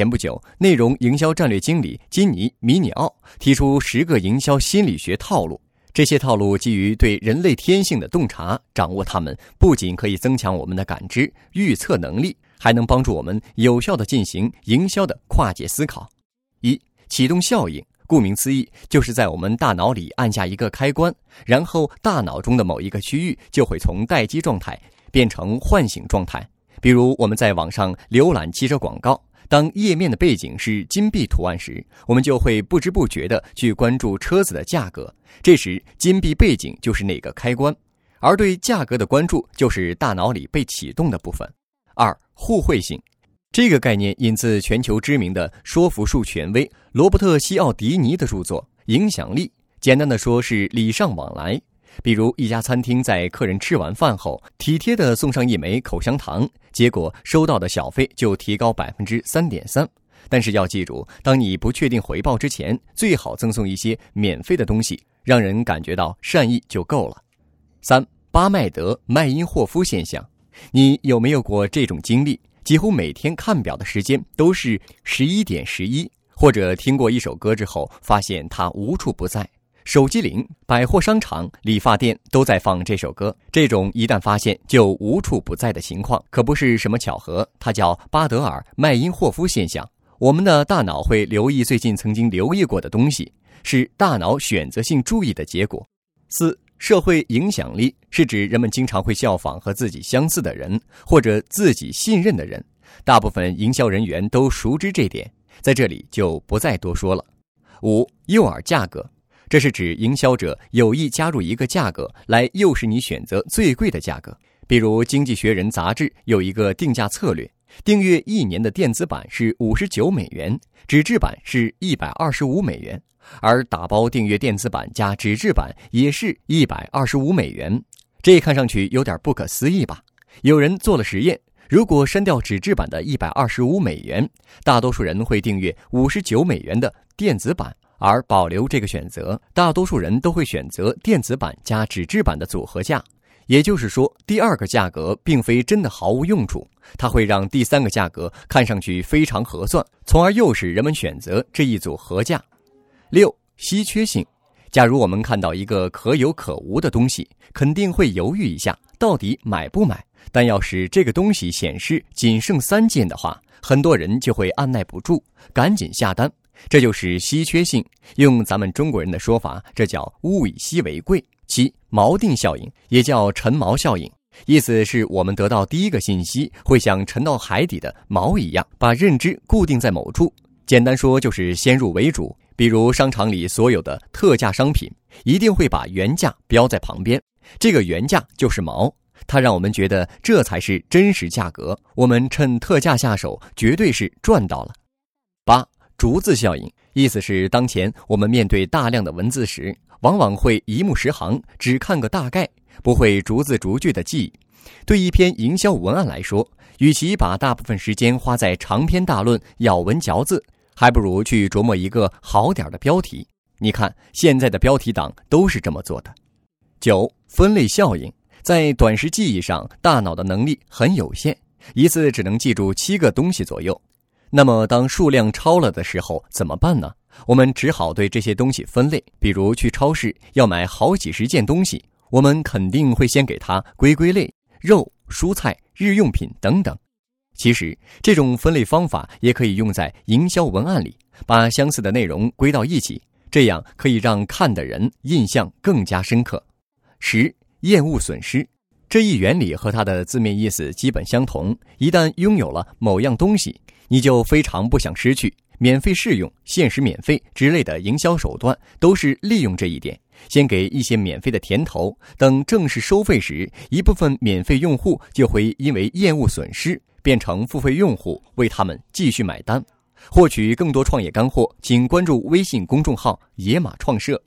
前不久，内容营销战略经理金尼米尼奥提出十个营销心理学套路。这些套路基于对人类天性的洞察，掌握它们不仅可以增强我们的感知、预测能力，还能帮助我们有效地进行营销的跨界思考。一、启动效应，顾名思义，就是在我们大脑里按下一个开关，然后大脑中的某一个区域就会从待机状态变成唤醒状态。比如我们在网上浏览汽车广告。当页面的背景是金币图案时，我们就会不知不觉地去关注车子的价格。这时，金币背景就是那个开关，而对价格的关注就是大脑里被启动的部分。二、互惠性，这个概念引自全球知名的说服术权威罗伯特·西奥迪尼的著作《影响力》。简单的说，是礼尚往来。比如一家餐厅在客人吃完饭后，体贴地送上一枚口香糖，结果收到的小费就提高百分之三点三。但是要记住，当你不确定回报之前，最好赠送一些免费的东西，让人感觉到善意就够了。三巴麦德麦因霍夫现象，你有没有过这种经历？几乎每天看表的时间都是十一点十一，或者听过一首歌之后，发现它无处不在。手机铃、百货商场、理发店都在放这首歌。这种一旦发现就无处不在的情况，可不是什么巧合，它叫巴德尔麦因霍夫现象。我们的大脑会留意最近曾经留意过的东西，是大脑选择性注意的结果。四、社会影响力是指人们经常会效仿和自己相似的人，或者自己信任的人。大部分营销人员都熟知这点，在这里就不再多说了。五、诱饵价格。这是指营销者有意加入一个价格来诱使你选择最贵的价格。比如，《经济学人》杂志有一个定价策略：订阅一年的电子版是五十九美元，纸质版是一百二十五美元，而打包订阅电子版加纸质版也是一百二十五美元。这看上去有点不可思议吧？有人做了实验，如果删掉纸质版的一百二十五美元，大多数人会订阅五十九美元的电子版。而保留这个选择，大多数人都会选择电子版加纸质版的组合价。也就是说，第二个价格并非真的毫无用处，它会让第三个价格看上去非常合算，从而诱使人们选择这一组合价。六、稀缺性。假如我们看到一个可有可无的东西，肯定会犹豫一下，到底买不买。但要是这个东西显示仅剩三件的话，很多人就会按耐不住，赶紧下单。这就是稀缺性，用咱们中国人的说法，这叫物以稀为贵。七锚定效应也叫沉锚效应，意思是我们得到第一个信息，会像沉到海底的锚一样，把认知固定在某处。简单说就是先入为主。比如商场里所有的特价商品，一定会把原价标在旁边，这个原价就是锚，它让我们觉得这才是真实价格。我们趁特价下手，绝对是赚到了。八。逐字效应，意思是当前我们面对大量的文字时，往往会一目十行，只看个大概，不会逐字逐句的记。对一篇营销文案来说，与其把大部分时间花在长篇大论、咬文嚼字，还不如去琢磨一个好点的标题。你看现在的标题党都是这么做的。九分类效应，在短时记忆上，大脑的能力很有限，一次只能记住七个东西左右。那么，当数量超了的时候怎么办呢？我们只好对这些东西分类。比如去超市要买好几十件东西，我们肯定会先给它归归类：肉、蔬菜、日用品等等。其实，这种分类方法也可以用在营销文案里，把相似的内容归到一起，这样可以让看的人印象更加深刻。十、厌恶损失。这一原理和它的字面意思基本相同。一旦拥有了某样东西，你就非常不想失去。免费试用、限时免费之类的营销手段，都是利用这一点，先给一些免费的甜头。等正式收费时，一部分免费用户就会因为厌恶损失，变成付费用户，为他们继续买单。获取更多创业干货，请关注微信公众号“野马创社”。